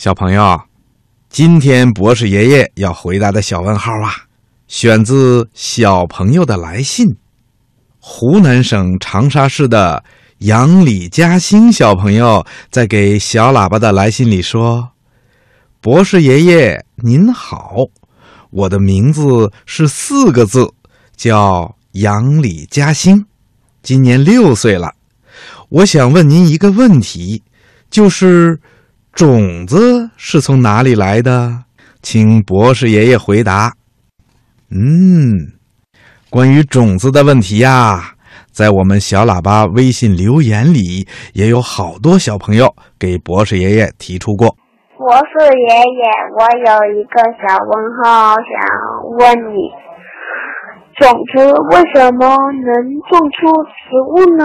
小朋友，今天博士爷爷要回答的小问号啊，选自小朋友的来信。湖南省长沙市的杨李嘉兴小朋友在给小喇叭的来信里说：“博士爷爷您好，我的名字是四个字，叫杨李嘉兴，今年六岁了。我想问您一个问题，就是。”种子是从哪里来的？请博士爷爷回答。嗯，关于种子的问题呀，在我们小喇叭微信留言里也有好多小朋友给博士爷爷提出过。博士爷爷，我有一个小问号想问你：种子为什么能种出植物呢？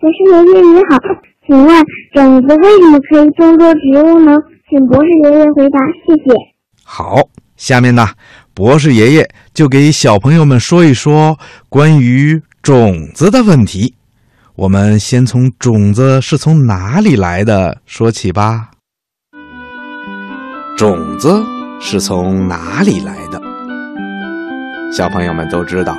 博士爷爷你好。请问种子为什么可以种作植物呢？请博士爷爷回答，谢谢。好，下面呢，博士爷爷就给小朋友们说一说关于种子的问题。我们先从种子是从哪里来的说起吧。种子是从哪里来的？小朋友们都知道，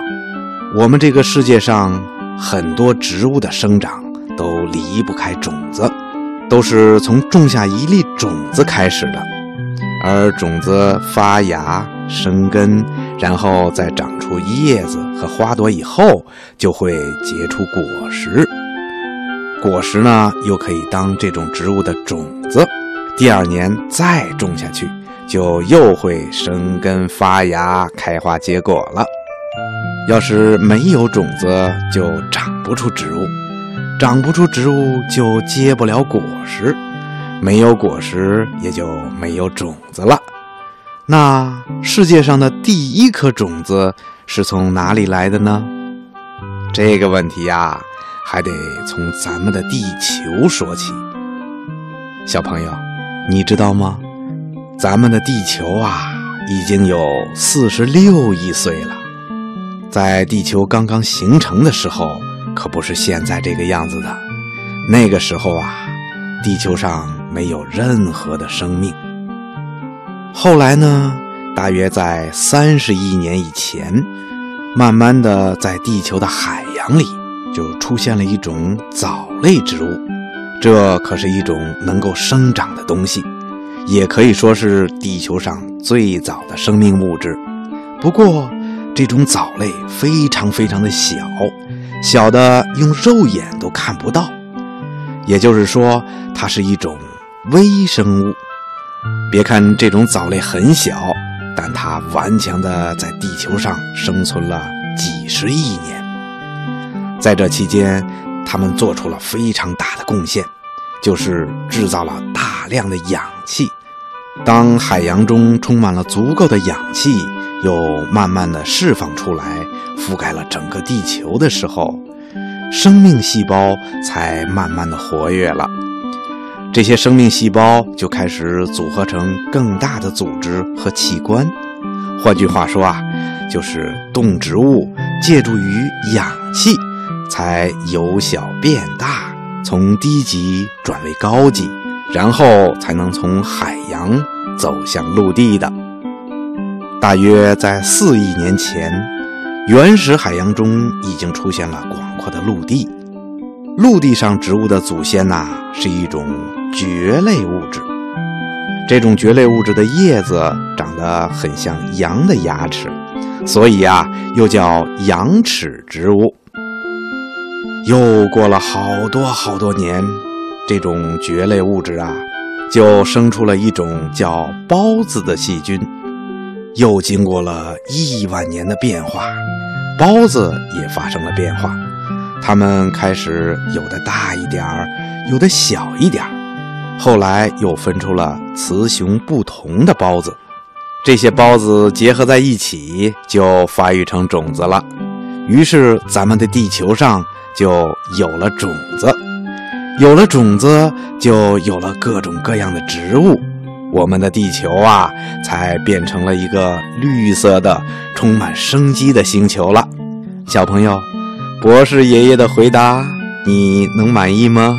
我们这个世界上很多植物的生长。都离不开种子，都是从种下一粒种子开始的，而种子发芽、生根，然后再长出叶子和花朵以后，就会结出果实。果实呢，又可以当这种植物的种子，第二年再种下去，就又会生根发芽、开花结果了。要是没有种子，就长不出植物。长不出植物，就结不了果实，没有果实，也就没有种子了。那世界上的第一颗种子是从哪里来的呢？这个问题呀，还得从咱们的地球说起。小朋友，你知道吗？咱们的地球啊，已经有四十六亿岁了。在地球刚刚形成的时候。可不是现在这个样子的，那个时候啊，地球上没有任何的生命。后来呢，大约在三十亿年以前，慢慢的在地球的海洋里就出现了一种藻类植物，这可是一种能够生长的东西，也可以说是地球上最早的生命物质。不过，这种藻类非常非常的小。小的用肉眼都看不到，也就是说，它是一种微生物。别看这种藻类很小，但它顽强的在地球上生存了几十亿年。在这期间，它们做出了非常大的贡献，就是制造了大量的氧气。当海洋中充满了足够的氧气，又慢慢的释放出来。覆盖了整个地球的时候，生命细胞才慢慢的活跃了。这些生命细胞就开始组合成更大的组织和器官。换句话说啊，就是动植物借助于氧气，才由小变大，从低级转为高级，然后才能从海洋走向陆地的。大约在四亿年前。原始海洋中已经出现了广阔的陆地，陆地上植物的祖先呐是一种蕨类物质。这种蕨类物质的叶子长得很像羊的牙齿，所以啊又叫羊齿植物。又过了好多好多年，这种蕨类物质啊就生出了一种叫孢子的细菌。又经过了亿万年的变化，孢子也发生了变化，它们开始有的大一点儿，有的小一点儿，后来又分出了雌雄不同的孢子，这些孢子结合在一起，就发育成种子了。于是咱们的地球上就有了种子，有了种子，就有了各种各样的植物。我们的地球啊，才变成了一个绿色的、充满生机的星球了。小朋友，博士爷爷的回答，你能满意吗？